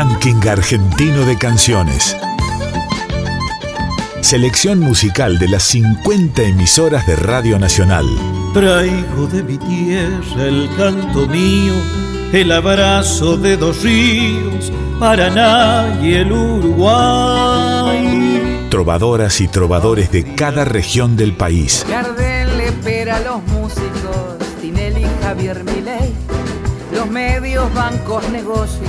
Ranking argentino de canciones. Selección musical de las 50 emisoras de Radio Nacional. Traigo de mi tierra el canto mío, el abrazo de dos ríos, Paraná y el Uruguay. Trovadoras y trovadores de cada región del país. Gardel le espera a los músicos, Tinelli, Javier Milei, los medios, bancos, negocios,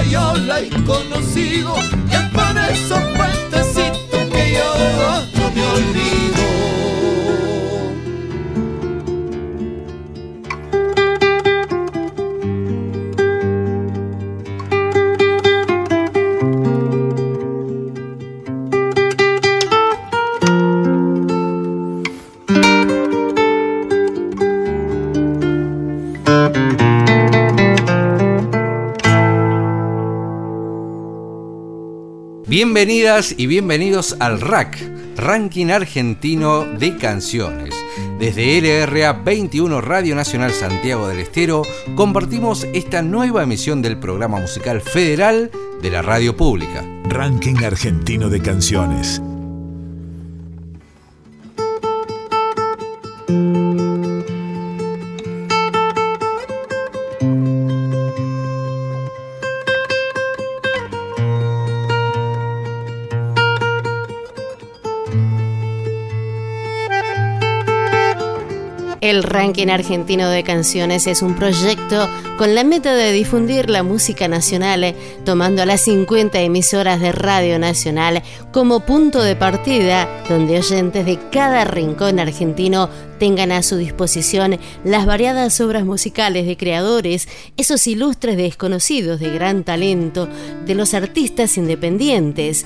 donde yo la he conocido, y es por esos puentecitos que yo Bienvenidas y bienvenidos al RAC, Ranking Argentino de Canciones. Desde LRA 21 Radio Nacional Santiago del Estero compartimos esta nueva emisión del programa musical federal de la radio pública. Ranking argentino de canciones. El ranking argentino de canciones es un proyecto con la meta de difundir la música nacional, tomando a las 50 emisoras de Radio Nacional como punto de partida, donde oyentes de cada rincón argentino tengan a su disposición las variadas obras musicales de creadores, esos ilustres desconocidos de gran talento, de los artistas independientes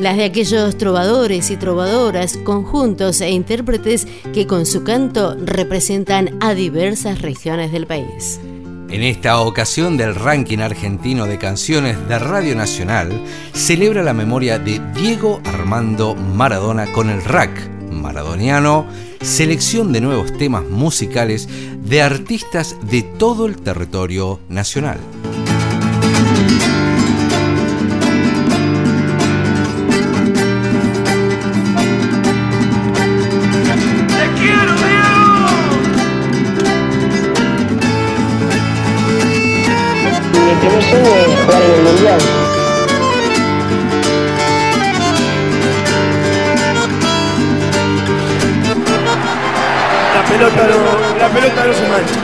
las de aquellos trovadores y trovadoras, conjuntos e intérpretes que con su canto representan a diversas regiones del país. En esta ocasión del ranking argentino de canciones de Radio Nacional, celebra la memoria de Diego Armando Maradona con el RAC maradoniano, selección de nuevos temas musicales de artistas de todo el territorio nacional. La pelota no se mancha.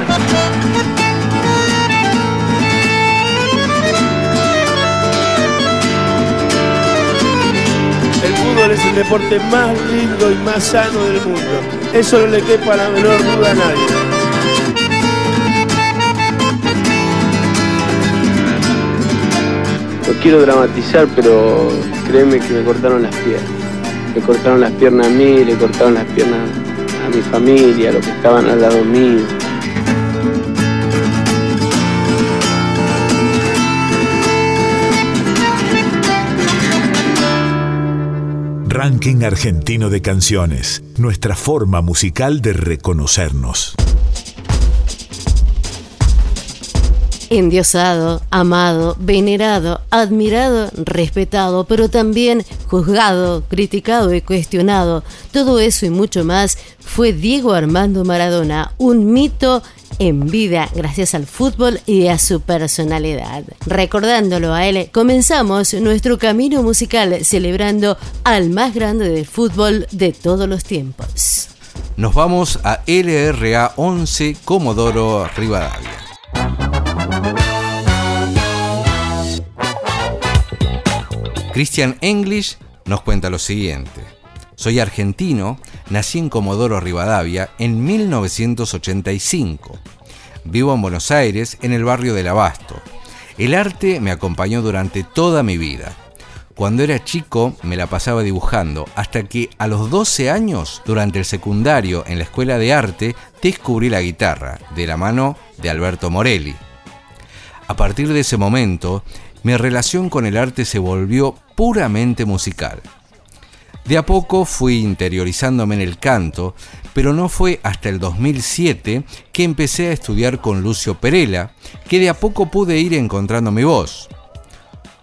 El fútbol es el deporte más lindo y más sano del mundo. Eso no le quepa la menor duda a nadie. No quiero dramatizar, pero créeme que me cortaron las piernas. Me cortaron las piernas a mí, le cortaron las piernas a mi familia, a los que estaban al lado mío. Ranking argentino de canciones. Nuestra forma musical de reconocernos. Endiosado, amado, venerado, admirado, respetado, pero también juzgado, criticado y cuestionado. Todo eso y mucho más fue Diego Armando Maradona, un mito en vida gracias al fútbol y a su personalidad. Recordándolo a él, comenzamos nuestro camino musical celebrando al más grande del fútbol de todos los tiempos. Nos vamos a LRA 11 Comodoro Rivadavia. Christian English nos cuenta lo siguiente. Soy argentino, nací en Comodoro Rivadavia en 1985. Vivo en Buenos Aires, en el barrio del Abasto. El arte me acompañó durante toda mi vida. Cuando era chico me la pasaba dibujando, hasta que a los 12 años, durante el secundario en la escuela de arte, descubrí la guitarra, de la mano de Alberto Morelli. A partir de ese momento, mi relación con el arte se volvió puramente musical. De a poco fui interiorizándome en el canto, pero no fue hasta el 2007 que empecé a estudiar con Lucio Perela, que de a poco pude ir encontrando mi voz.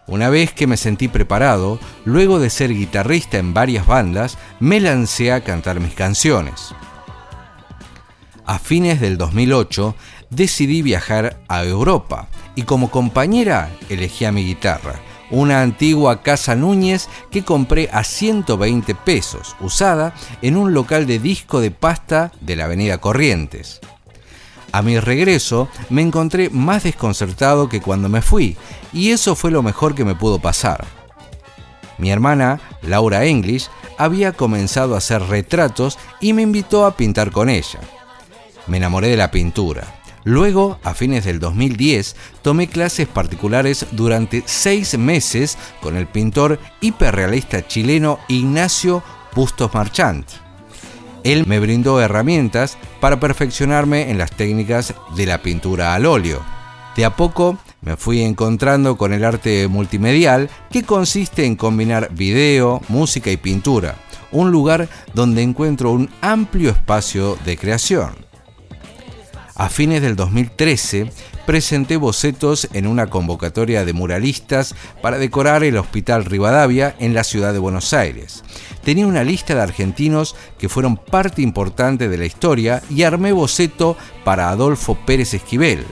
Una vez que me sentí preparado, luego de ser guitarrista en varias bandas, me lancé a cantar mis canciones. A fines del 2008 decidí viajar a Europa y como compañera elegí a mi guitarra, una antigua Casa Núñez que compré a 120 pesos, usada en un local de disco de pasta de la Avenida Corrientes. A mi regreso me encontré más desconcertado que cuando me fui, y eso fue lo mejor que me pudo pasar. Mi hermana, Laura English, había comenzado a hacer retratos y me invitó a pintar con ella. Me enamoré de la pintura Luego, a fines del 2010, tomé clases particulares durante seis meses con el pintor hiperrealista chileno Ignacio Bustos Marchant. Él me brindó herramientas para perfeccionarme en las técnicas de la pintura al óleo. De a poco me fui encontrando con el arte multimedial que consiste en combinar video, música y pintura, un lugar donde encuentro un amplio espacio de creación. A fines del 2013 presenté bocetos en una convocatoria de muralistas para decorar el Hospital Rivadavia en la ciudad de Buenos Aires. Tenía una lista de argentinos que fueron parte importante de la historia y armé boceto para Adolfo Pérez Esquivel.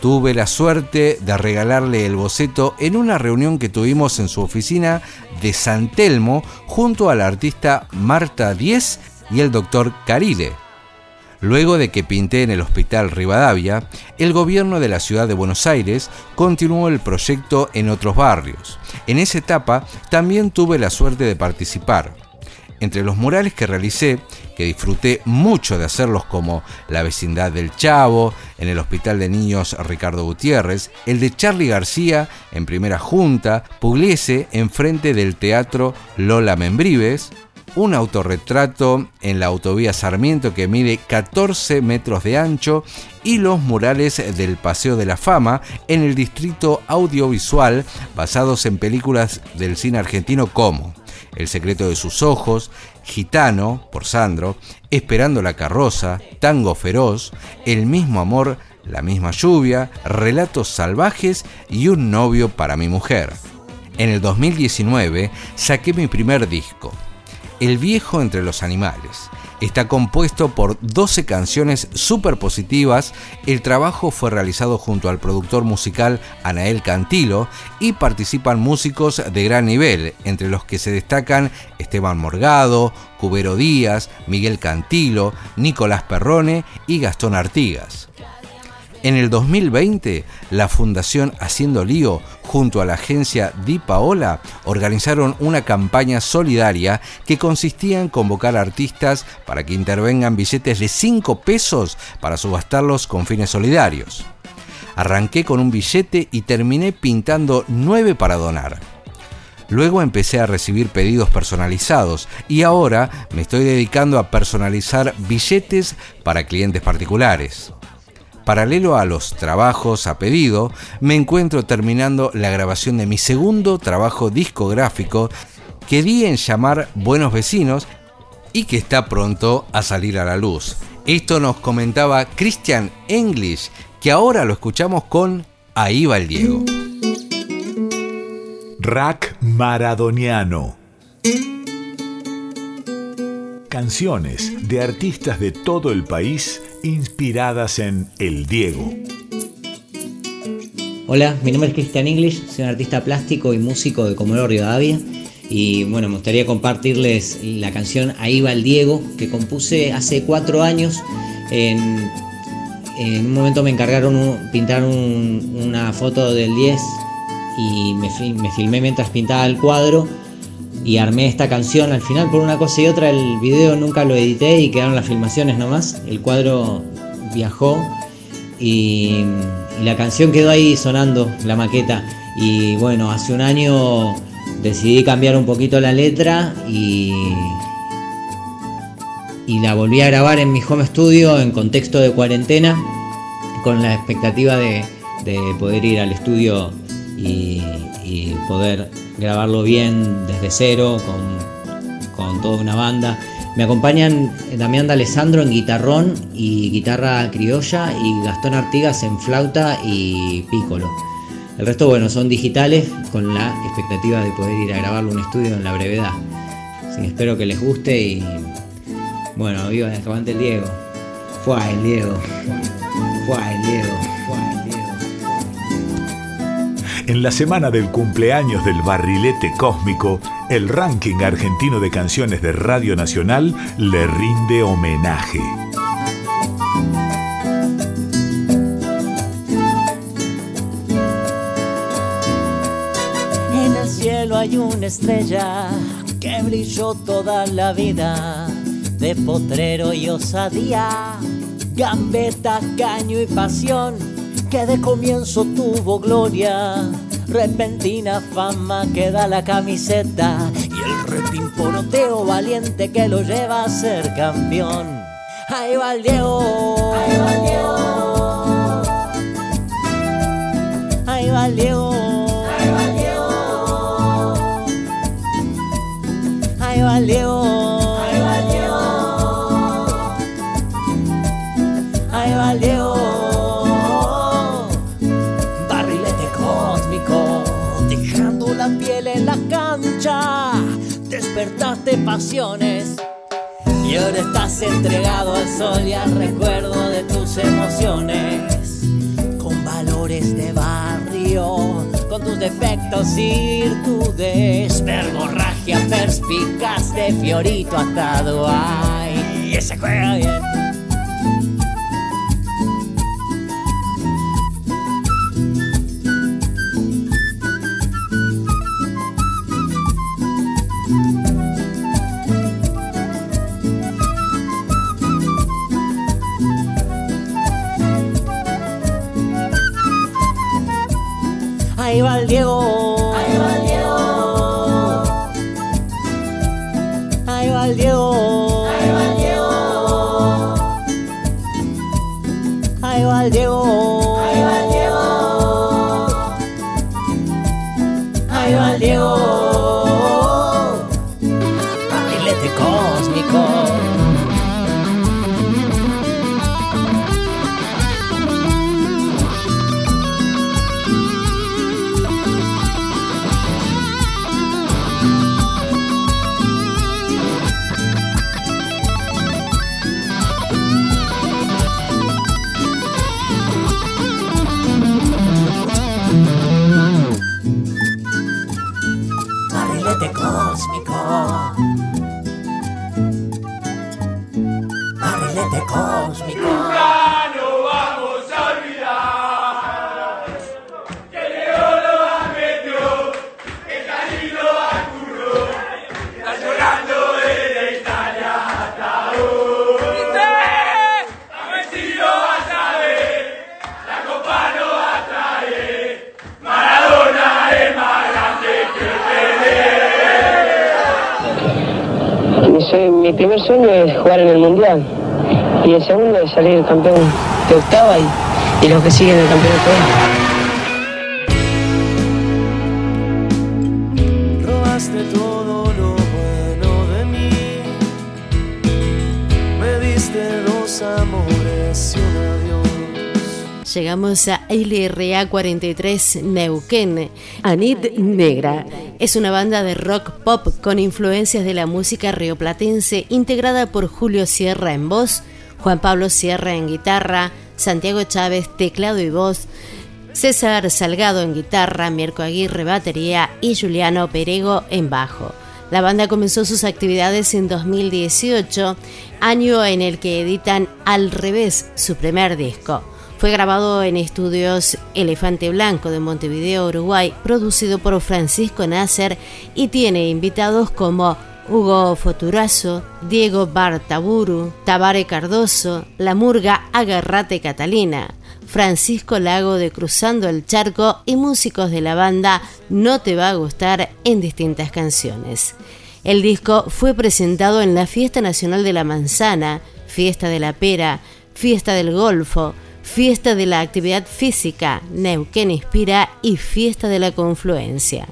Tuve la suerte de regalarle el boceto en una reunión que tuvimos en su oficina de San Telmo junto a la artista Marta Diez y el doctor Carile. Luego de que pinté en el Hospital Rivadavia, el gobierno de la ciudad de Buenos Aires continuó el proyecto en otros barrios. En esa etapa también tuve la suerte de participar. Entre los murales que realicé, que disfruté mucho de hacerlos como La vecindad del Chavo, en el Hospital de Niños Ricardo Gutiérrez, el de Charlie García en Primera Junta, Pugliese enfrente del Teatro Lola Membrives, un autorretrato en la autovía Sarmiento que mide 14 metros de ancho y los murales del Paseo de la Fama en el distrito audiovisual basados en películas del cine argentino como El secreto de sus ojos, Gitano, por Sandro, Esperando la carroza, Tango feroz, El mismo amor, La misma lluvia, Relatos salvajes y Un novio para mi mujer. En el 2019 saqué mi primer disco, el viejo entre los animales. Está compuesto por 12 canciones súper positivas. El trabajo fue realizado junto al productor musical Anael Cantilo y participan músicos de gran nivel, entre los que se destacan Esteban Morgado, Cubero Díaz, Miguel Cantilo, Nicolás Perrone y Gastón Artigas. En el 2020, la Fundación Haciendo Lío, junto a la agencia Di Paola, organizaron una campaña solidaria que consistía en convocar artistas para que intervengan billetes de 5 pesos para subastarlos con fines solidarios. Arranqué con un billete y terminé pintando 9 para donar. Luego empecé a recibir pedidos personalizados y ahora me estoy dedicando a personalizar billetes para clientes particulares. Paralelo a los trabajos a pedido, me encuentro terminando la grabación de mi segundo trabajo discográfico que di en llamar Buenos Vecinos y que está pronto a salir a la luz. Esto nos comentaba Christian English, que ahora lo escuchamos con Ahí va el Diego. Rack Maradoniano. Canciones de artistas de todo el país inspiradas en El Diego. Hola, mi nombre es Christian English, soy un artista plástico y músico de Comodoro Rivadavia. Y bueno, me gustaría compartirles la canción Ahí va el Diego, que compuse hace cuatro años. En, un momento me encargaron pintar una foto del 10 y me filmé mientras pintaba el cuadro y armé esta canción. Al final, por una cosa y otra, el video nunca lo edité y quedaron las filmaciones nomás. El cuadro viajó y, la canción quedó ahí sonando, la maqueta. Y bueno, hace un año decidí cambiar un poquito la letra y, y la volví a grabar en mi home studio en contexto de cuarentena con la expectativa de, poder ir al estudio y, poder grabarlo bien desde cero con, con toda una banda. Me acompañan Damián D'Alessandro en guitarrón y guitarra criolla y Gastón Artigas en flauta y pícolo. El resto, bueno, son digitales con la expectativa de poder ir a grabarlo en un estudio en la brevedad. Así espero que les guste y bueno, viva el el Diego. Fue el Diego. Fue el Diego. El Diego. En la semana del cumpleaños del barrilete cósmico, el ranking argentino de canciones de Radio Nacional le rinde homenaje. En el cielo hay una estrella que brilló toda la vida de potrero y osadía, gambeta, caño y pasión que de comienzo tuvo gloria, repentina fama que da la camiseta y el repimporoteo valiente que lo lleva a ser campeón. Ahí va el Diego, ahí va el Diego, ahí va ahí ahí. Y ahora estás entregado al sol y al recuerdo de tus emociones. Con valores de barrio, con tus defectos y virtudes, verborragia perspicaz de Fiorito atado. Ay, ese juega bien. Sueño es jugar en el Mundial y el segundo es salir campeón de octava y, y los que siguen el campeonato. Llegamos a LRA 43 Neuquén, Anit Negra es una banda de rock pop con influencias de la música rioplatense integrada por Julio Sierra en voz, Juan Pablo Sierra en guitarra, Santiago Chávez teclado y voz, César Salgado en guitarra, Mirko Aguirre batería y Juliano Perego en bajo. La banda comenzó sus actividades en 2018, año en el que editan Al revés, su primer disco. Fue grabado en estudios Elefante Blanco de Montevideo, Uruguay, producido por Francisco Nasser y tiene invitados como Hugo Foturazo, Diego Bartaburu, Tabare Cardoso, La Murga Agarrate Catalina, Francisco Lago de Cruzando el Charco y músicos de la banda No Te Va a Gustar en distintas canciones. El disco fue presentado en la Fiesta Nacional de la Manzana, Fiesta de la Pera, Fiesta del Golfo, Fiesta de la Actividad Física, Neuquén Inspira y Fiesta de la Confluencia.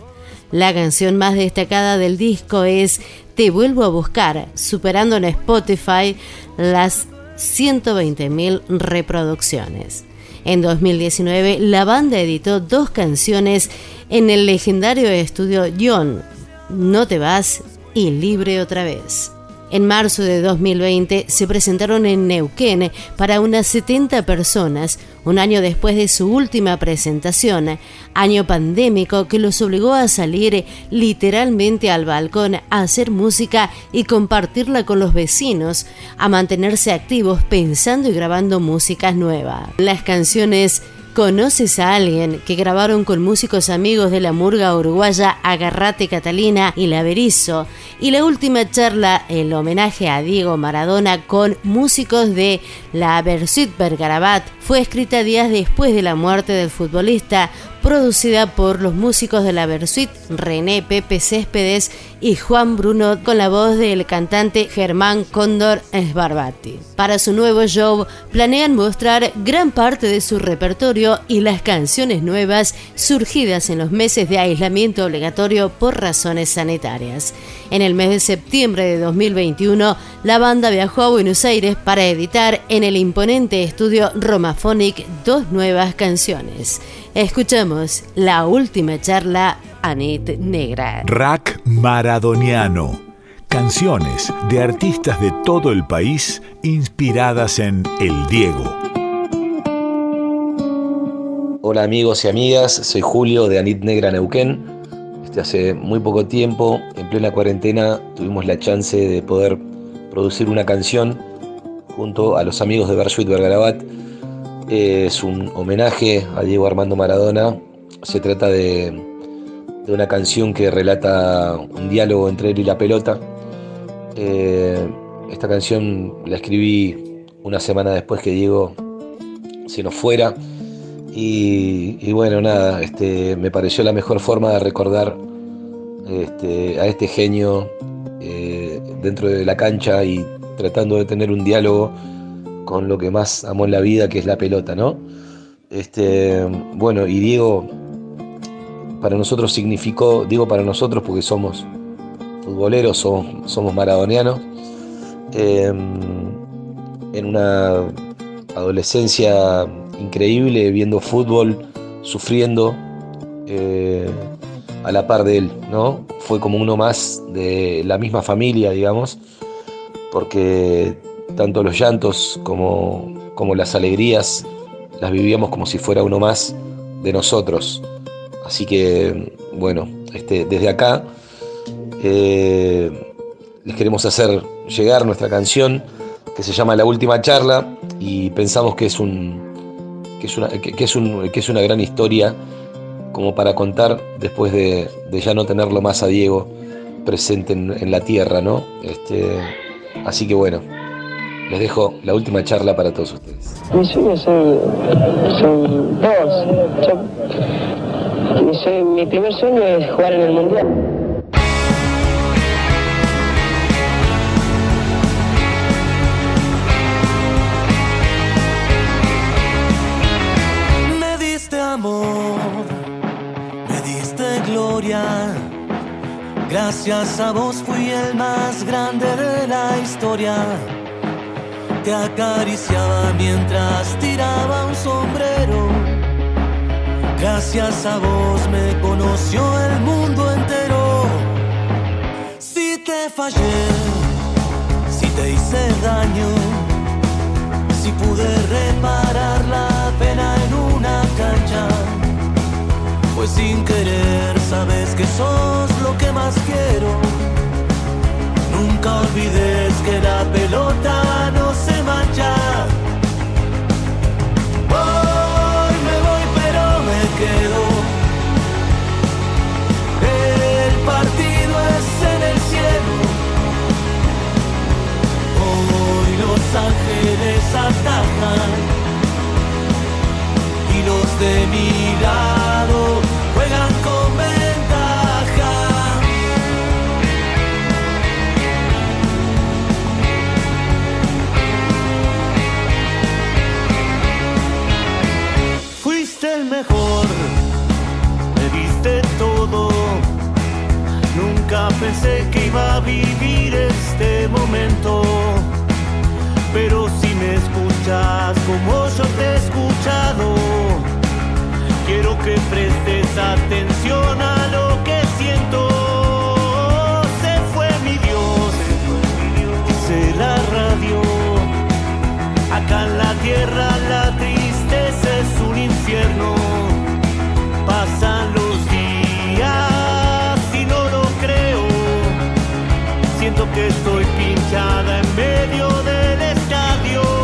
La canción más destacada del disco es Te vuelvo a buscar, superando en Spotify las 120.000 reproducciones. En 2019, la banda editó dos canciones en el legendario estudio John, No te vas y Libre otra vez. En marzo de 2020 se presentaron en Neuquén para unas 70 personas, un año después de su última presentación, año pandémico que los obligó a salir literalmente al balcón a hacer música y compartirla con los vecinos, a mantenerse activos pensando y grabando músicas nuevas. Las canciones ¿Conoces a alguien que grabaron con músicos amigos de la murga uruguaya Agarrate Catalina y La Berizo? Y la última charla, el homenaje a Diego Maradona con músicos de la Versuit Bergarabat, fue escrita días después de la muerte del futbolista producida por los músicos de la Versuit, René Pepe Céspedes y Juan Bruno, con la voz del cantante Germán Cóndor Esbarbati. Para su nuevo show, planean mostrar gran parte de su repertorio y las canciones nuevas surgidas en los meses de aislamiento obligatorio por razones sanitarias. En el mes de septiembre de 2021, la banda viajó a Buenos Aires para editar en el imponente estudio Romaphonic dos nuevas canciones. Escuchamos la última charla Anit Negra. Rack Maradoniano. Canciones de artistas de todo el país inspiradas en El Diego. Hola amigos y amigas, soy Julio de Anit Negra Neuquén. Este, hace muy poco tiempo, en plena cuarentena, tuvimos la chance de poder producir una canción junto a los amigos de Bersuit Bergarabat es un homenaje a Diego Armando Maradona. Se trata de, una canción que relata un diálogo entre él y la pelota. Eh, esta canción la escribí una semana después que Diego se nos fuera. Y, bueno, nada, este, me pareció la mejor forma de recordar este, a este genio eh, dentro de la cancha y tratando de tener un diálogo con lo que más amó en la vida, que es la pelota, ¿no? Este, bueno, y Diego para nosotros significó, digo para nosotros porque somos futboleros, somos, maradonianos, em, en una adolescencia increíble, viendo fútbol, sufriendo eh, a la par de él, ¿no? Fue como uno más de la misma familia, digamos, porque tanto los llantos como, como las alegrías las vivíamos como si fuera uno más de nosotros. Así que, bueno, este, desde acá eh, les queremos hacer llegar nuestra canción que se llama La Última Charla y pensamos que es, un, que es, una, que, es, un, que es una gran historia como para contar después de, ya no tenerlo más a Diego presente en, en la tierra, ¿no? Este, así que bueno, les dejo la última charla para todos ustedes. Mis sueños son, son dos. mi, mi primer sueño es jugar en el Mundial. Me diste amor, me diste gloria. Gracias a vos fui el más grande de la historia te acariciaba mientras tiraba un sombrero. Gracias a vos me conoció el mundo entero. Si te fallé, si te hice daño, si pude reparar la pena en una cancha, fue sin querer, sabes que sos lo que más quiero. Nunca olvides que la pelota no se mancha. Hoy me voy, pero me quedo. El partido es en el cielo. Hoy los ángeles atacan y los de mi lado. Pensé que iba a vivir este momento. Pero si me escuchas como yo te he escuchado, quiero que prestes atención a lo que siento. Se fue mi Dios, dice la radio. Acá en la tierra la tristeza es un infierno. Estoy pinchada en medio del estadio.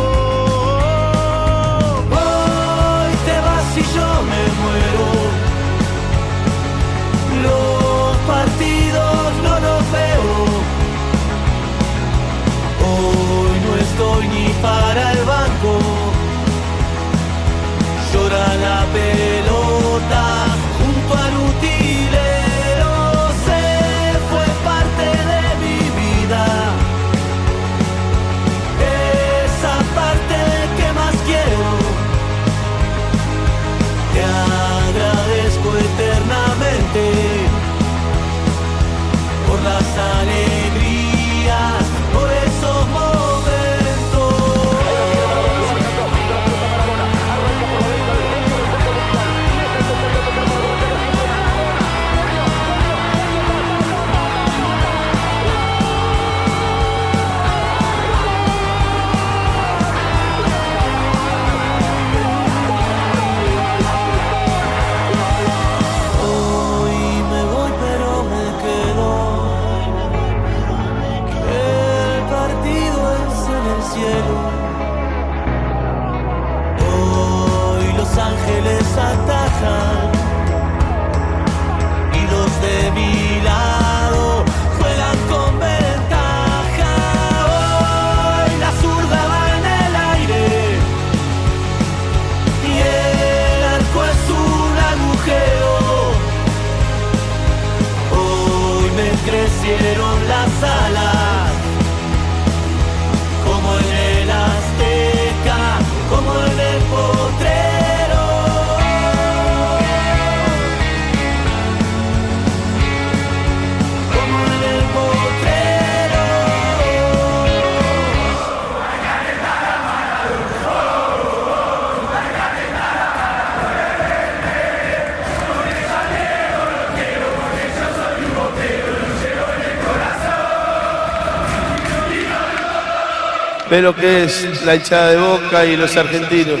Ve lo que es la hinchada de Boca y los argentinos.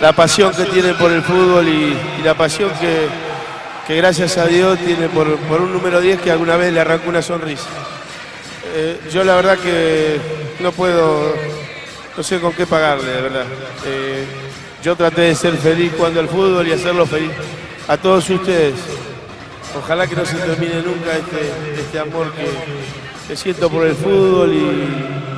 La pasión que tienen por el fútbol y, la pasión que, que gracias a Dios tiene por, por un número 10 que alguna vez le arrancó una sonrisa. Eh, yo la verdad que no puedo, no sé con qué pagarle, de verdad. Eh, yo traté de ser feliz cuando el fútbol y hacerlo feliz a todos ustedes. Ojalá que no se termine nunca este, este amor que, siento por el fútbol y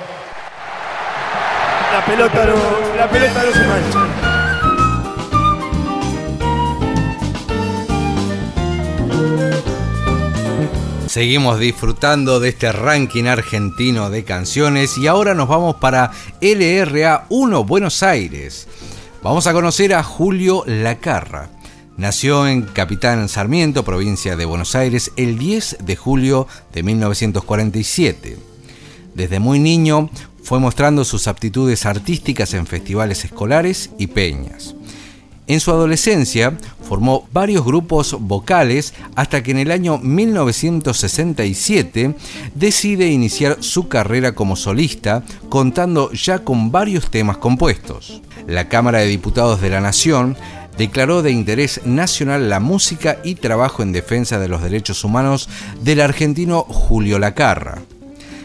la pelota no, la pelota no se mancha. Seguimos disfrutando de este ranking argentino de canciones y ahora nos vamos para LRA 1 Buenos Aires. Vamos a conocer a Julio Lacarra. Nació en Capitán Sarmiento, provincia de Buenos Aires, el 10 de julio de 1947. Desde muy niño fue mostrando sus aptitudes artísticas en festivales escolares y peñas. En su adolescencia formó varios grupos vocales hasta que en el año 1967 decide iniciar su carrera como solista, contando ya con varios temas compuestos. La Cámara de Diputados de la Nación declaró de interés nacional la música y trabajo en defensa de los derechos humanos del argentino Julio Lacarra.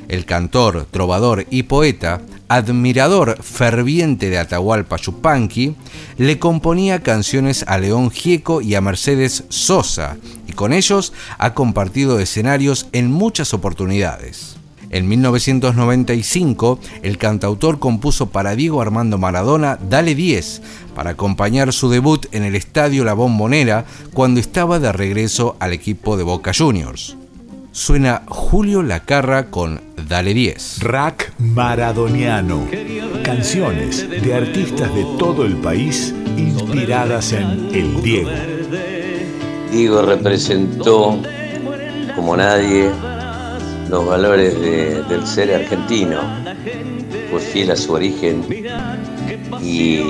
El cantor, trovador y poeta, admirador ferviente de Atahualpa Yupanqui, le componía canciones a León Gieco y a Mercedes Sosa, y con ellos ha compartido escenarios en muchas oportunidades. En 1995, el cantautor compuso para Diego Armando Maradona Dale 10, para acompañar su debut en el Estadio La Bombonera cuando estaba de regreso al equipo de Boca Juniors. Suena Julio Lacarra con Dale 10. Rack Maradoniano. Canciones de artistas de todo el país inspiradas en El Diego. Diego representó como nadie los valores del ser argentino. Fue fiel a su origen y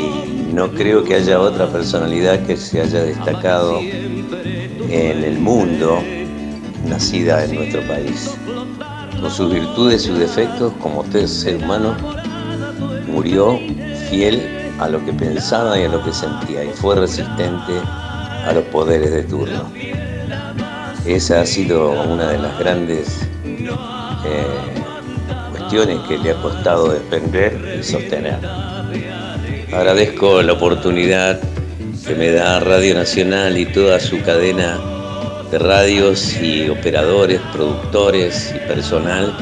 no creo que haya otra personalidad que se haya destacado en el mundo nacida en nuestro país. Con sus virtudes y sus defectos, como ser humano, murió fiel a lo que pensaba y a lo que sentía y fue resistente a los poderes de turno. Esa ha sido una de las grandes eh, cuestiones que le ha costado defender y sostener. Agradezco la oportunidad que me da Radio Nacional y toda su cadena de radios y operadores, productores y personal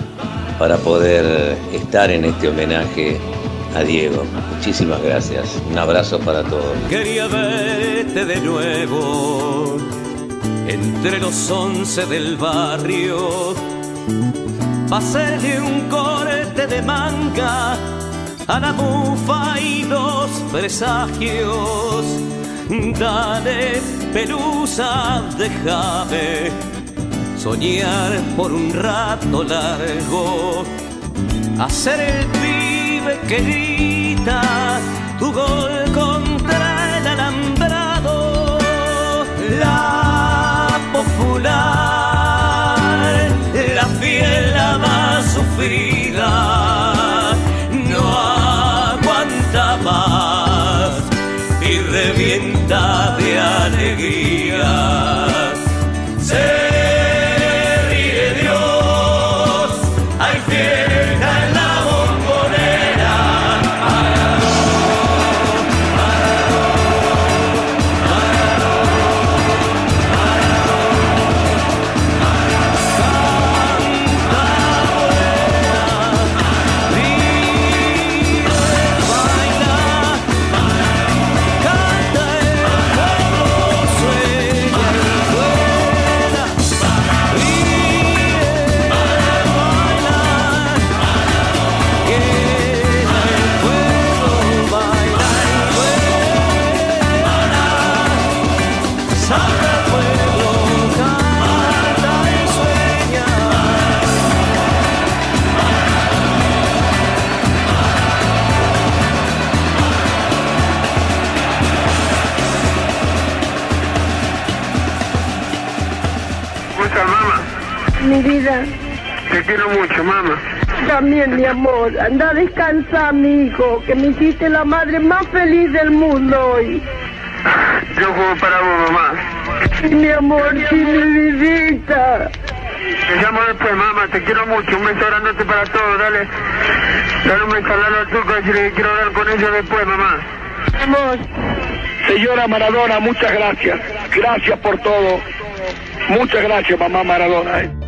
para poder estar en este homenaje a Diego. Muchísimas gracias. Un abrazo para todos. Quería verte de nuevo entre los once del barrio. Pasarle un corte de manga a la bufa y dos presagios Dale, pelusa, déjame soñar por un rato largo. Hacer el pibe que grita tu gol contra el alambrado. La mi amor, anda a descansar, mi hijo, que me hiciste la madre más feliz del mundo hoy. Yo juego para vos, mamá. Sí, mi amor, sí, mi vidita. Te llamo después, mamá. Te quiero mucho. Un beso grandote para todos. Dale, dale un beso a Lalo Turco. Decirle que quiero hablar con ellos después, mamá. Amor. Señora Maradona, muchas gracias. Gracias por todo. Muchas gracias, mamá Maradona.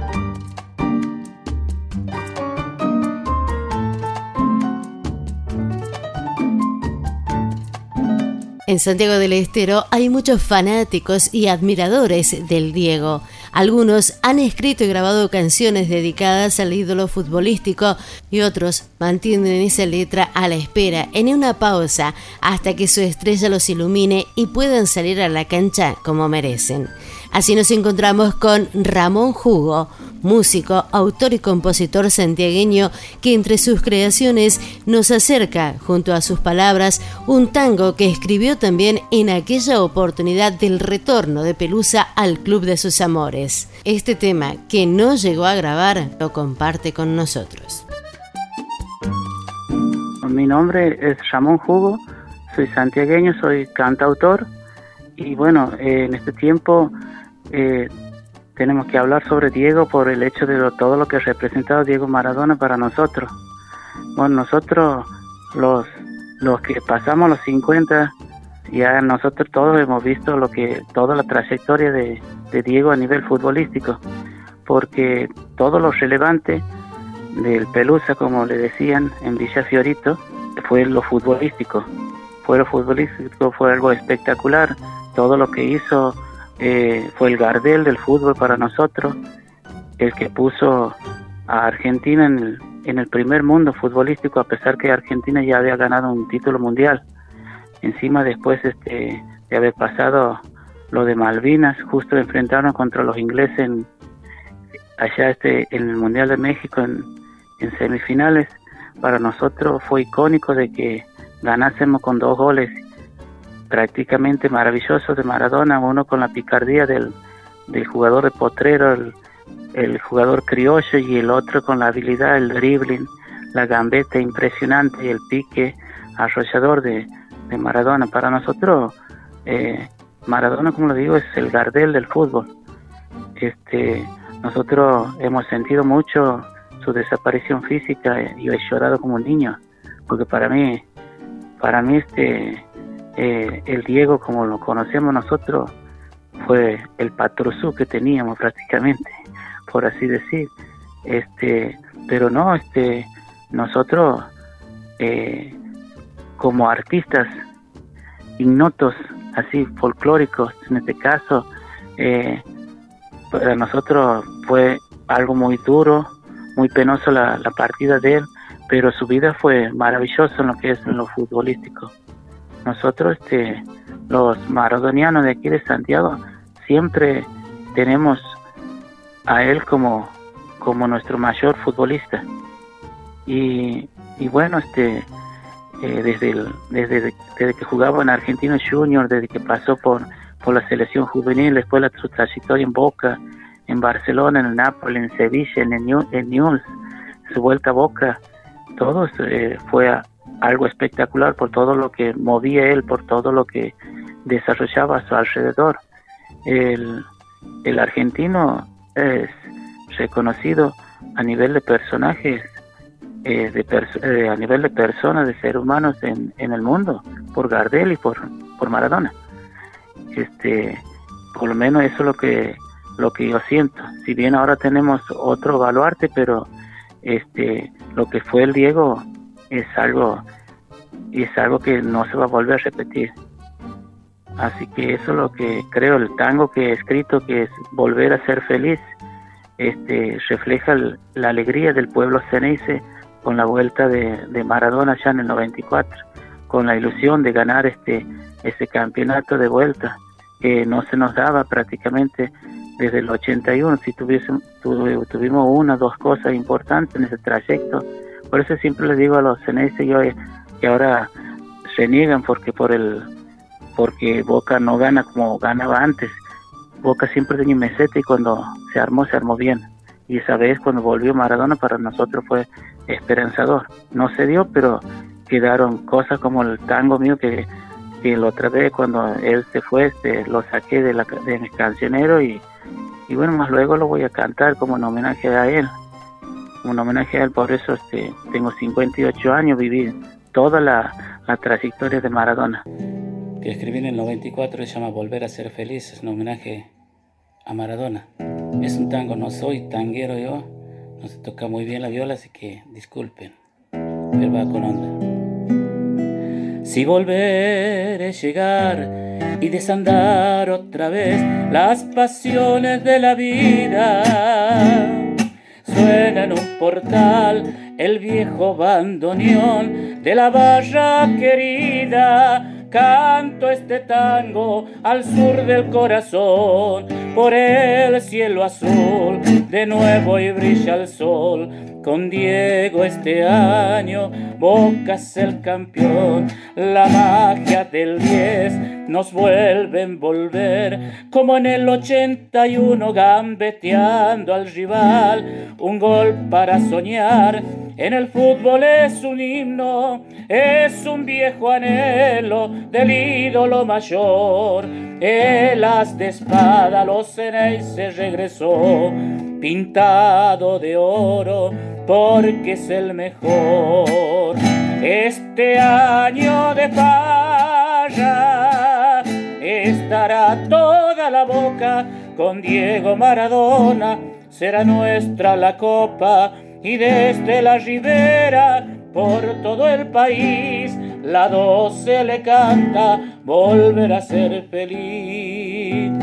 En Santiago del Estero hay muchos fanáticos y admiradores del Diego. Algunos han escrito y grabado canciones dedicadas al ídolo futbolístico y otros mantienen esa letra a la espera, en una pausa, hasta que su estrella los ilumine y puedan salir a la cancha como merecen. Así nos encontramos con Ramón Jugo, músico, autor y compositor santiagueño que entre sus creaciones nos acerca, junto a sus palabras, un tango que escribió también en aquella oportunidad del retorno de Pelusa al Club de sus Amores. Este tema, que no llegó a grabar, lo comparte con nosotros. Mi nombre es Ramón Jugo, soy santiagueño, soy cantautor y bueno, en este tiempo tenemos que hablar sobre Diego por el hecho de todo lo que ha representado Diego Maradona para nosotros. Bueno, nosotros los, los que pasamos los 50, ya nosotros todos hemos visto lo que toda la trayectoria de, de Diego a nivel futbolístico, porque todo lo relevante del Pelusa, como le decían en Villa Fiorito, fue lo futbolístico. Fue lo futbolístico, fue algo espectacular. Todo lo que hizo eh, fue el Gardel del fútbol para nosotros, el que puso a Argentina en el, en el primer mundo futbolístico, a pesar que Argentina ya había ganado un título mundial. Encima después este, de haber pasado lo de Malvinas, justo enfrentaron contra los ingleses en, allá este, en el Mundial de México en, en semifinales. Para nosotros fue icónico de que ganásemos con dos goles prácticamente maravilloso de Maradona, uno con la picardía del, del jugador de potrero, el, el, jugador criollo, y el otro con la habilidad, el dribbling, la gambeta impresionante y el pique arrollador de, de Maradona. Para nosotros, eh, Maradona, como lo digo, es el Gardel del fútbol. Este, nosotros hemos sentido mucho su desaparición física y he llorado como un niño, porque para mí, para mí este eh, el Diego, como lo conocemos nosotros, fue el patrosú que teníamos prácticamente, por así decir. Este, pero no, este, nosotros eh, como artistas ignotos, así folclóricos, en este caso, eh, para nosotros fue algo muy duro, muy penoso la, la partida de él, pero su vida fue maravillosa en lo que es en lo futbolístico nosotros, este, los maradonianos de aquí de Santiago, siempre tenemos a él como, como nuestro mayor futbolista. Y, bueno, este, eh, desde, desde, desde que jugaba en Argentino Junior, desde que pasó por, por la selección juvenil, después la, su trayectoria en Boca, en Barcelona, en el Napoli, en Sevilla, en el en Newell's, su vuelta a Boca, todo eh, fue a, algo espectacular por todo lo que movía él, por todo lo que desarrollaba a su alrededor. El, el argentino es reconocido a nivel de personajes, eh, de eh, a nivel de personas, de seres humanos en, en el mundo, por Gardel y por, por Maradona. Este, por lo menos eso es lo que, lo que yo siento. Si bien ahora tenemos otro baluarte, pero este, lo que fue el Diego es algo es algo que no se va a volver a repetir. Así que eso es lo que creo, el tango que he escrito, que es volver a ser feliz, este, refleja la alegría del pueblo ceneice con la vuelta de, de, Maradona ya en el 94, con la ilusión de ganar este, ese campeonato de vuelta, que no se nos daba prácticamente desde el 81, si tuviésemos, tuvimos una o dos cosas importantes en ese trayecto, por eso siempre les digo a los ceneices, yo que ahora se niegan porque por el porque Boca no gana como ganaba antes. Boca siempre tenía meseta y cuando se armó, se armó bien. Y esa vez cuando volvió Maradona para nosotros fue esperanzador. No se dio, pero quedaron cosas como el tango mío que, que la otra vez cuando él se fue, este, lo saqué de, la, de mi cancionero y, y bueno, más luego lo voy a cantar como un homenaje a él. Un homenaje a él, por eso este, tengo 58 años, viví toda la, trayectoria de Maradona. Que escribí en el 94 se llama Volver a ser feliz, es un homenaje a Maradona. Es un tango, no soy tanguero yo, no se toca muy bien la viola, así que disculpen, pero va con onda. Si volver es llegar y desandar otra vez las pasiones de la vida suena en un portal el viejo bandoneón de la barra querida. Canto este tango al sur del corazón, por el cielo azul, de nuevo y brilla el sol. Con Diego este año, Bocas el campeón, la magia del 10 nos vuelve a envolver, como en el 81 gambeteando al rival, un gol para soñar en el fútbol es un himno, es un viejo anhelo del ídolo mayor. El as de espada, los se regresó, pintado de oro, porque es el mejor. Este año de falla estará toda la boca con Diego Maradona, será nuestra la copa y desde la ribera por todo el país la doce le canta volver a ser feliz.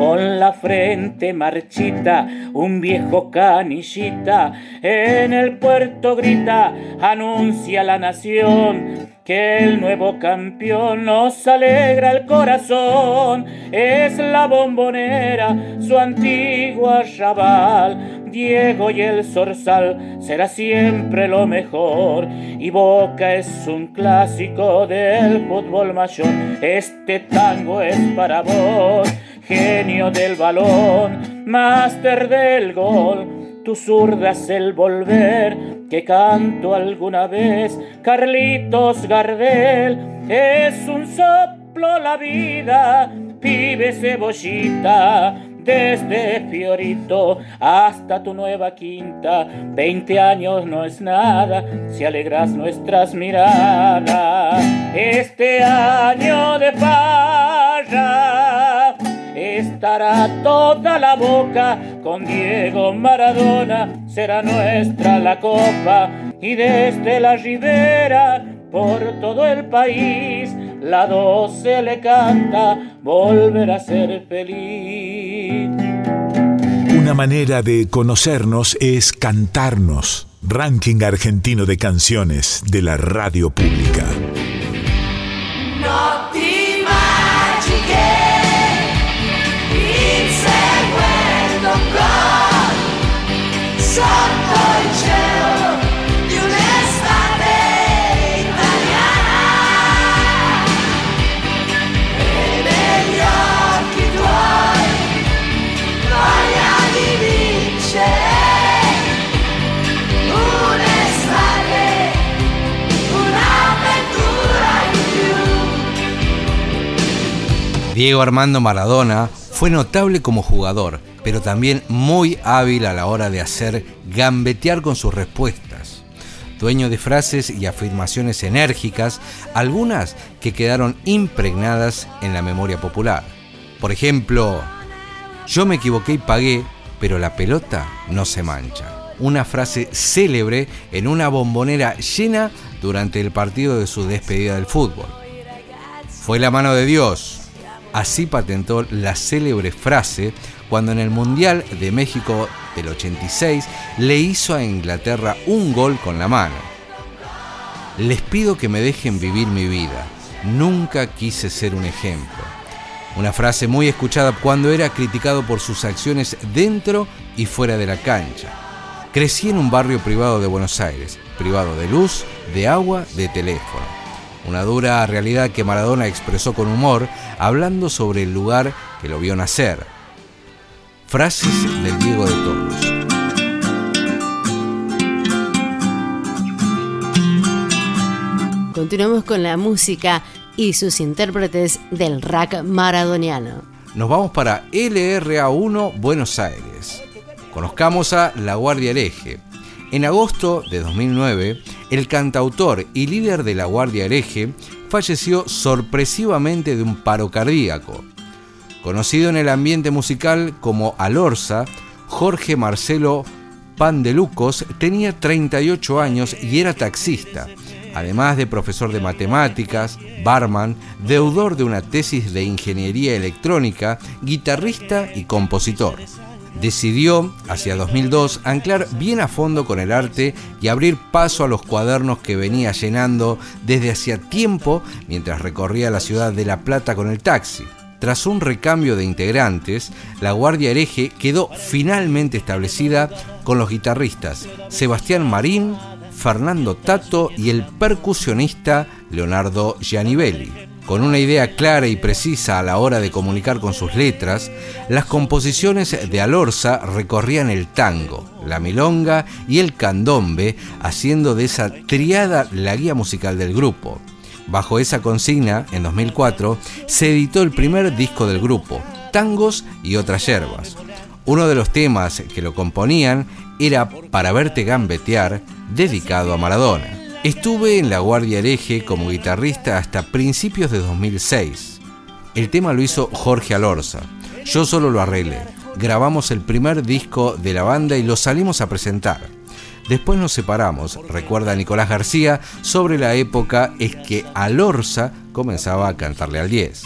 Con la frente marchita, un viejo canillita en el puerto grita, anuncia la nación que el nuevo campeón nos alegra el corazón. Es la bombonera, su antigua chaval. Diego y el zorzal será siempre lo mejor. Y Boca es un clásico del fútbol mayor. Este tango es para vos, genio del balón, máster del gol tu zurda es el volver que canto alguna vez. Carlitos Gardel es un soplo la vida, pibe cebollita. Desde Fiorito hasta tu nueva quinta, veinte años no es nada si alegras nuestras miradas. Este año de farra estará toda la boca con Diego Maradona, será nuestra la copa y desde la ribera por todo el país la doce le canta volver a ser feliz. Una manera de conocernos es cantarnos. Ranking argentino de canciones de la radio pública. Diego Armando Maradona fue notable como jugador, pero también muy hábil a la hora de hacer gambetear con sus respuestas. Dueño de frases y afirmaciones enérgicas, algunas que quedaron impregnadas en la memoria popular. Por ejemplo, yo me equivoqué y pagué, pero la pelota no se mancha. Una frase célebre en una bombonera llena durante el partido de su despedida del fútbol. Fue la mano de Dios, Así patentó la célebre frase cuando en el Mundial de México del 86 le hizo a Inglaterra un gol con la mano. Les pido que me dejen vivir mi vida. Nunca quise ser un ejemplo. Una frase muy escuchada cuando era criticado por sus acciones dentro y fuera de la cancha. Crecí en un barrio privado de Buenos Aires, privado de luz, de agua, de teléfono una dura realidad que Maradona expresó con humor, hablando sobre el lugar que lo vio nacer. Frases del Diego de Todos. Continuamos con la música y sus intérpretes del rack maradoniano. Nos vamos para LRA1 Buenos Aires. Conozcamos a La Guardia Hereje, en agosto de 2009, el cantautor y líder de la Guardia Hereje falleció sorpresivamente de un paro cardíaco. Conocido en el ambiente musical como Alorza, Jorge Marcelo Pandelucos tenía 38 años y era taxista, además de profesor de matemáticas, barman, deudor de una tesis de ingeniería electrónica, guitarrista y compositor decidió, hacia 2002, anclar bien a fondo con el arte y abrir paso a los cuadernos que venía llenando desde hacía tiempo mientras recorría la ciudad de La Plata con el taxi. Tras un recambio de integrantes, la Guardia Hereje quedó finalmente establecida con los guitarristas Sebastián Marín, Fernando Tato y el percusionista Leonardo Gianibelli. Con una idea clara y precisa a la hora de comunicar con sus letras, las composiciones de Alorza recorrían el tango, la milonga y el candombe, haciendo de esa triada la guía musical del grupo. Bajo esa consigna, en 2004, se editó el primer disco del grupo, Tangos y otras yerbas. Uno de los temas que lo componían era Para verte gambetear, dedicado a Maradona. Estuve en La Guardia Hereje como guitarrista hasta principios de 2006. El tema lo hizo Jorge Alorza. Yo solo lo arreglé. Grabamos el primer disco de la banda y lo salimos a presentar. Después nos separamos, recuerda Nicolás García, sobre la época es que Alorza comenzaba a cantarle al 10.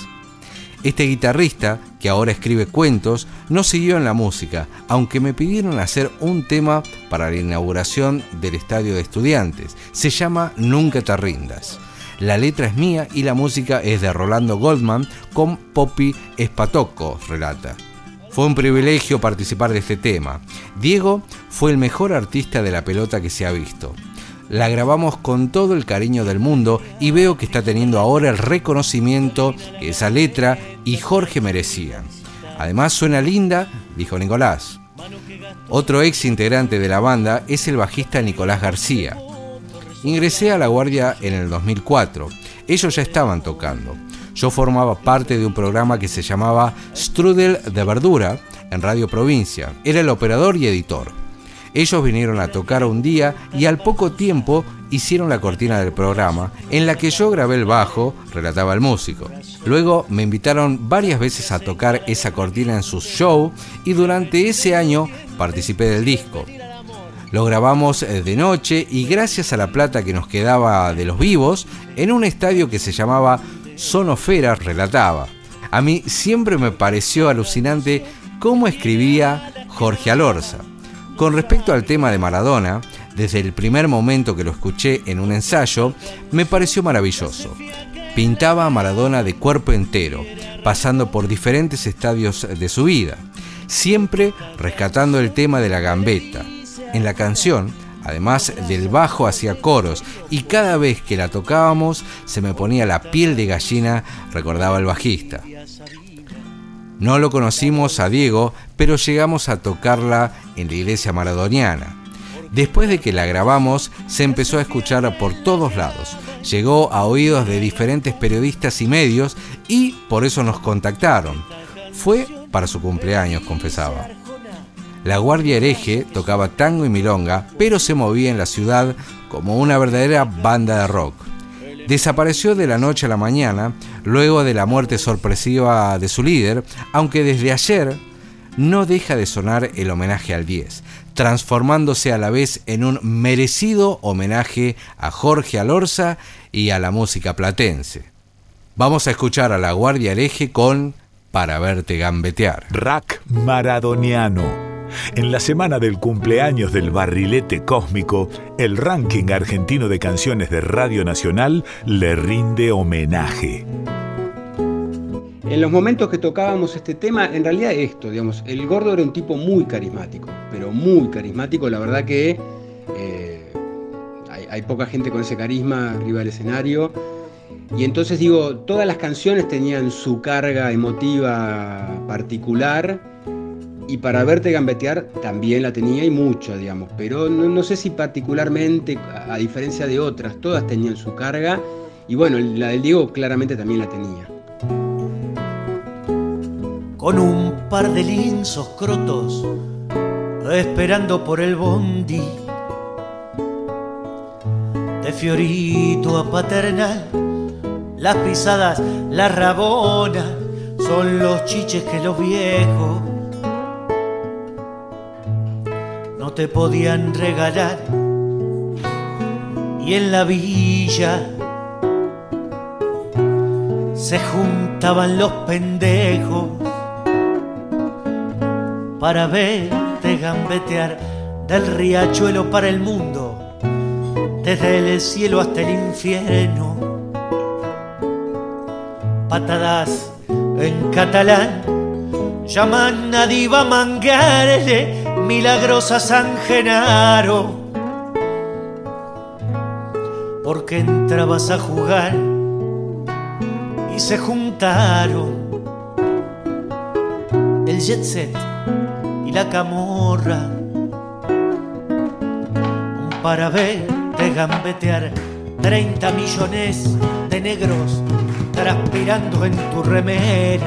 Este guitarrista, que ahora escribe cuentos, no siguió en la música, aunque me pidieron hacer un tema para la inauguración del estadio de estudiantes. Se llama Nunca te rindas. La letra es mía y la música es de Rolando Goldman con Poppy Espatoco, relata. Fue un privilegio participar de este tema. Diego fue el mejor artista de la pelota que se ha visto la grabamos con todo el cariño del mundo y veo que está teniendo ahora el reconocimiento que esa letra y Jorge merecían. Además suena linda, dijo Nicolás. Otro ex integrante de la banda es el bajista Nicolás García. Ingresé a La Guardia en el 2004. Ellos ya estaban tocando. Yo formaba parte de un programa que se llamaba Strudel de Verdura en Radio Provincia. Era el operador y editor. Ellos vinieron a tocar un día y al poco tiempo hicieron la cortina del programa, en la que yo grabé el bajo, relataba el músico. Luego me invitaron varias veces a tocar esa cortina en sus shows y durante ese año participé del disco. Lo grabamos eh, de noche y gracias a la plata que nos quedaba de los vivos, en un estadio que se llamaba Sonofera, relataba. A mí siempre me pareció alucinante cómo escribía Jorge Alorza. Con respecto al tema de Maradona, desde el primer momento que lo escuché en un ensayo, me pareció maravilloso. Pintaba a Maradona de cuerpo entero, pasando por diferentes estadios de su vida, siempre rescatando el tema de la gambeta. En la canción, además del bajo hacia coros, y cada vez que la tocábamos se me ponía la piel de gallina, recordaba el bajista. No lo conocimos a Diego, pero llegamos a tocarla en la iglesia maradoniana. Después de que la grabamos, se empezó a escuchar por todos lados. Llegó a oídos de diferentes periodistas y medios y por eso nos contactaron. Fue para su cumpleaños, confesaba. La Guardia Hereje tocaba tango y milonga, pero se movía en la ciudad como una verdadera banda de rock desapareció de la noche a la mañana luego de la muerte sorpresiva de su líder, aunque desde ayer no deja de sonar el homenaje al 10, transformándose a la vez en un merecido homenaje a Jorge Alorza y a la música platense. Vamos a escuchar a la Guardia Hereje con Para verte gambetear. Rack Maradoniano en la semana del cumpleaños del barrilete cósmico, el ranking argentino de canciones de Radio Nacional le rinde homenaje. En los momentos que tocábamos este tema, en realidad esto, digamos, el gordo era un tipo muy carismático, pero muy carismático, la verdad que eh, hay, hay poca gente con ese carisma arriba del escenario. Y entonces digo, todas las canciones tenían su carga emotiva particular y para verte gambetear también la tenía y mucho, digamos, pero no, sé si particularmente, a, diferencia de otras, todas tenían su carga y bueno, la del Diego claramente también la tenía. Con un par de linzos crotos, esperando por el bondi, de Fiorito a Paternal, las pisadas, la rabona, son los chiches que los viejos te podían regalar. Y en la villa se juntaban los pendejos para verte gambetear del riachuelo para el mundo, desde el cielo hasta el infierno. Patadas en catalán llaman a diva mangarle milagrosa San Genaro, porque entrabas a jugar y se juntaron el jet set y la camorra para verte gambetear 30 millones de negros transpirando en tu remera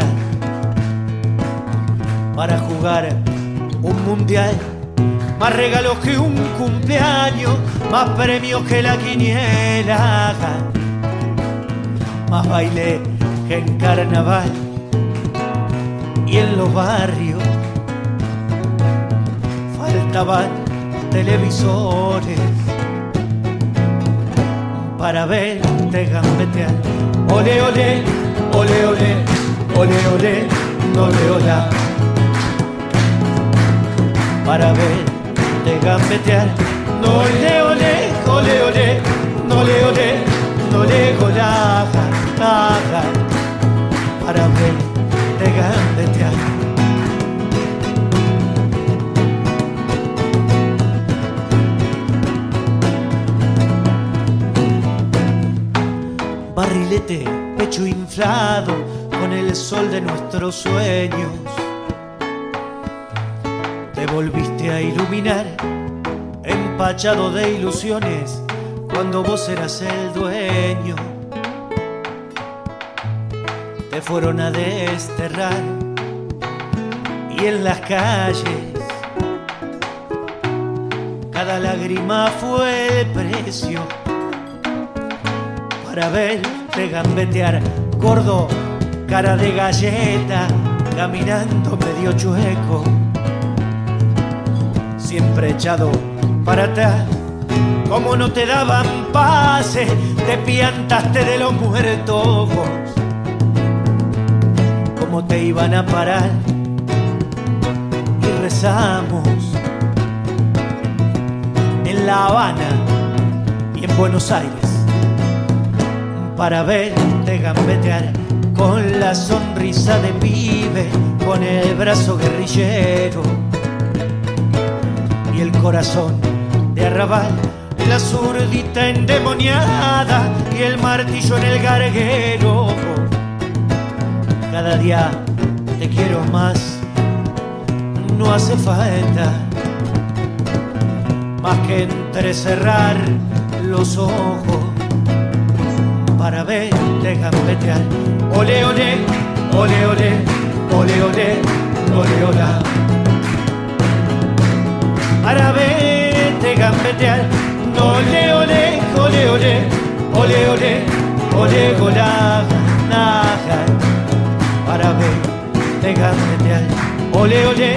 para jugar un mundial más regalos que un cumpleaños, más premios que la quiniela, más baile que en carnaval y en los barrios faltaban televisores para verte gambetear. Ole, ole, ole, ole, ole, ole, ole, ole, para verte gambetear. No le ole, ole, ole, no le ole, no le golaja, nada, para verte gambetear. barrilete, pecho inflado con el sol de nuestros sueños. Te volviste a iluminar, empachado de ilusiones, cuando vos eras el dueño. Te fueron a desterrar y en las calles cada lágrima fue el precio para verte gambetear, gordo, cara de galleta, caminando medio chueco, siempre echado para atrás. Como no te daban pase, te piantaste de los muertos. Como te iban a parar y rezamos en La Habana y en Buenos Aires para verte gambetear con la sonrisa de pibe, con el brazo guerrillero y el corazón de arrabal, la zurdita endemoniada y el martillo en el garguero. Cada día te quiero más, no hace falta más que entrecerrar los ojos para verte gambetear. Ole, ole, ole, ole, ole, ole, ole, ole. Para verte gambetear. Ole, ole, ole, ole, ole, ole, ole, gola, naja. Para verte gambetear. Ole, ole,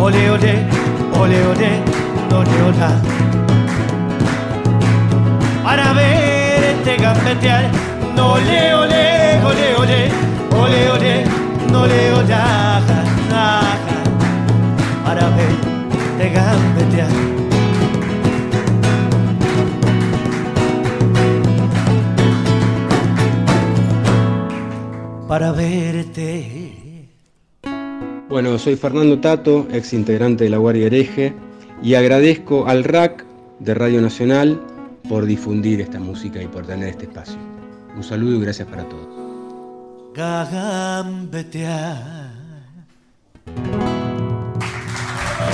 ole, ole, ole, ole, ole, ole. Para ver verte gambetear. No le ole, ole, ole, ole, ole, no le ole, para verte gambetear. Para verte. Bueno, soy Fernando Tato, ex integrante de la Guardia Hereje, y agradezco al RAC de Radio Nacional por difundir esta música y por tener este espacio. Un saludo y gracias para todos.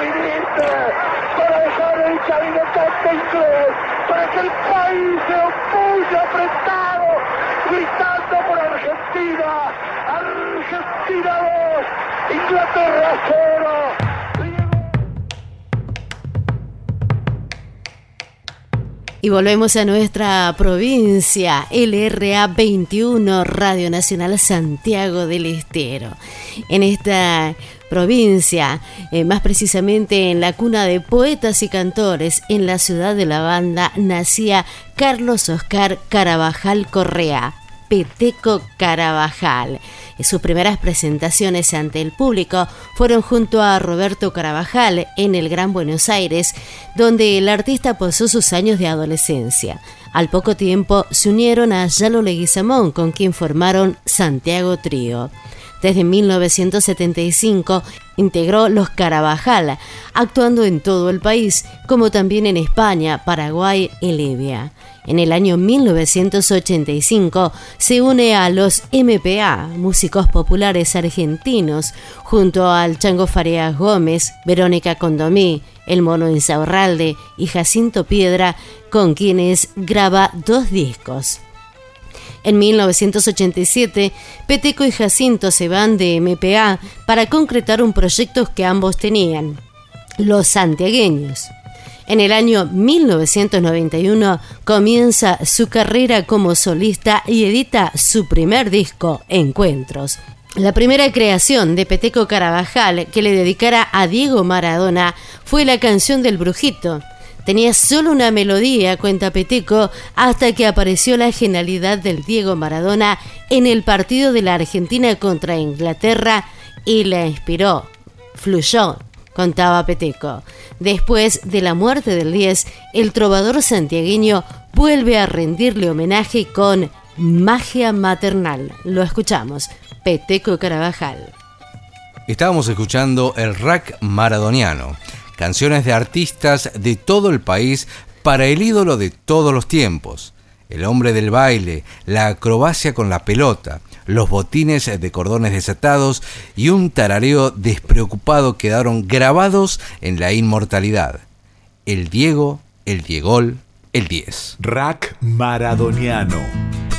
viniste? Para dejar el caminotante inglés, para que el país se opulle apretado, gritando por Argentina. Argentina 2, Inglaterra 0. Y volvemos a nuestra provincia, LRA 21, Radio Nacional Santiago del Estero. En esta provincia, eh, más precisamente en la cuna de poetas y cantores, en la ciudad de la banda, nacía Carlos Oscar Carabajal Correa, Peteco Carabajal. Sus primeras presentaciones ante el público fueron junto a Roberto Carabajal en el Gran Buenos Aires, donde el artista pasó sus años de adolescencia. Al poco tiempo se unieron a Yalo Leguizamón, con quien formaron Santiago Trío. Desde 1975 integró los Carabajal, actuando en todo el país, como también en España, Paraguay y Libia. En el año 1985 se une a los MPA, músicos populares argentinos, junto al Chango Farías Gómez, Verónica Condomí, El Mono Insaurralde y Jacinto Piedra, con quienes graba dos discos. En 1987, Peteco y Jacinto se van de MPA para concretar un proyecto que ambos tenían, Los Santiagueños. En el año 1991 comienza su carrera como solista y edita su primer disco, Encuentros. La primera creación de Peteco Carabajal que le dedicara a Diego Maradona fue la canción del Brujito. Tenía solo una melodía, cuenta Peteco, hasta que apareció la genialidad del Diego Maradona en el partido de la Argentina contra Inglaterra y la inspiró. Fluyó contaba Peteco. Después de la muerte del 10, el trovador santiagueño vuelve a rendirle homenaje con Magia Maternal. Lo escuchamos, Peteco Carabajal. Estábamos escuchando el rack maradoniano, canciones de artistas de todo el país para el ídolo de todos los tiempos, el hombre del baile, la acrobacia con la pelota, los botines de cordones desatados y un tarareo despreocupado quedaron grabados en la inmortalidad. El Diego, el Diegol, el 10. Rack Maradoniano.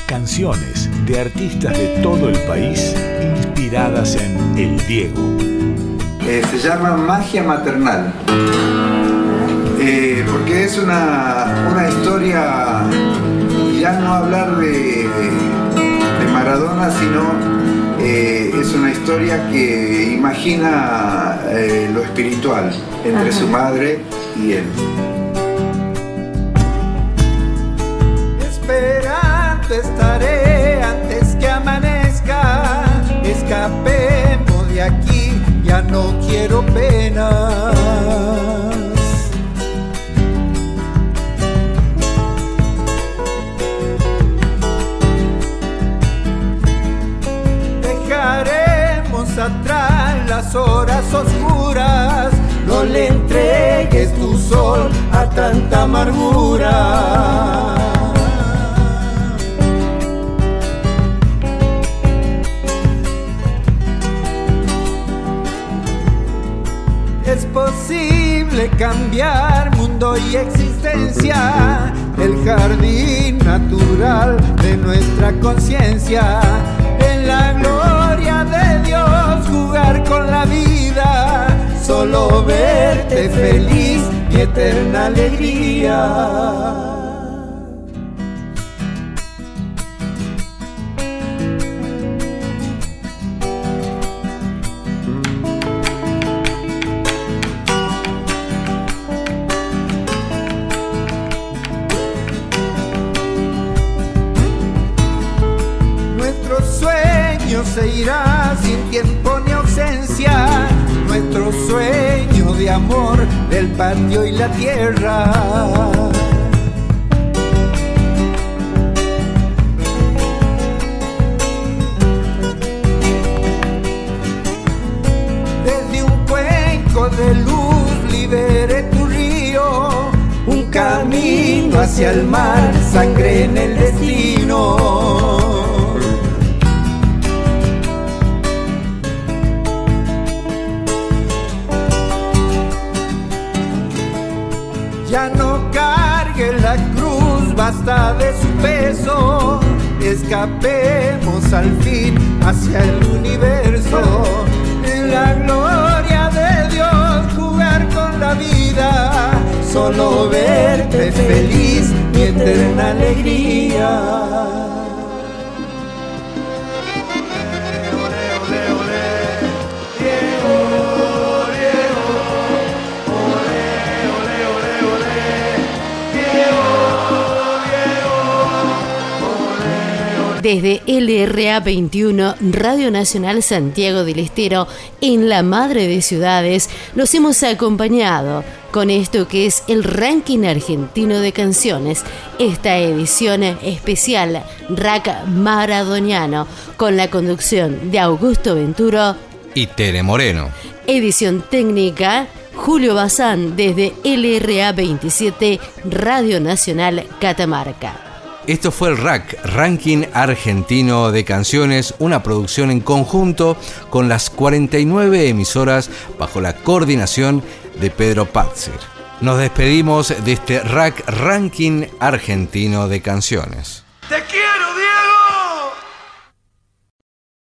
Canciones de artistas de todo el país inspiradas en El Diego. Eh, se llama Magia Maternal. Eh, porque es una, una historia, ya no hablar de Maradona, sino eh, es una historia que imagina eh, lo espiritual entre su madre y él. Esperando estaré no quiero pena. atrás las horas oscuras, no le entregues tu sol a tanta amargura. Cambiar mundo y existencia, el jardín natural de nuestra conciencia, en la gloria de Dios jugar con la vida, solo verte feliz y eterna alegría. Del patio y la tierra. Desde un cuenco de luz libere tu río, un camino hacia el mar, sangre en el destino. Basta de su peso. Escapemos al fin hacia el universo. En la gloria de Dios, jugar con la vida. Solo verte feliz y eterna alegría. Desde LRA 21, Radio Nacional Santiago del Estero, en la madre de ciudades, los hemos acompañado con esto que es el ranking argentino de canciones, esta edición especial Rack Maradoniano, con la conducción de Augusto Venturo y Tere Moreno. Edición técnica Julio Bazán desde LRA 27 Radio Nacional Catamarca. Esto fue el RAC, Ranking Argentino de Canciones, una producción en conjunto con las 49 emisoras bajo la coordinación de Pedro Pazzer. Nos despedimos de este RAC, Ranking Argentino de Canciones.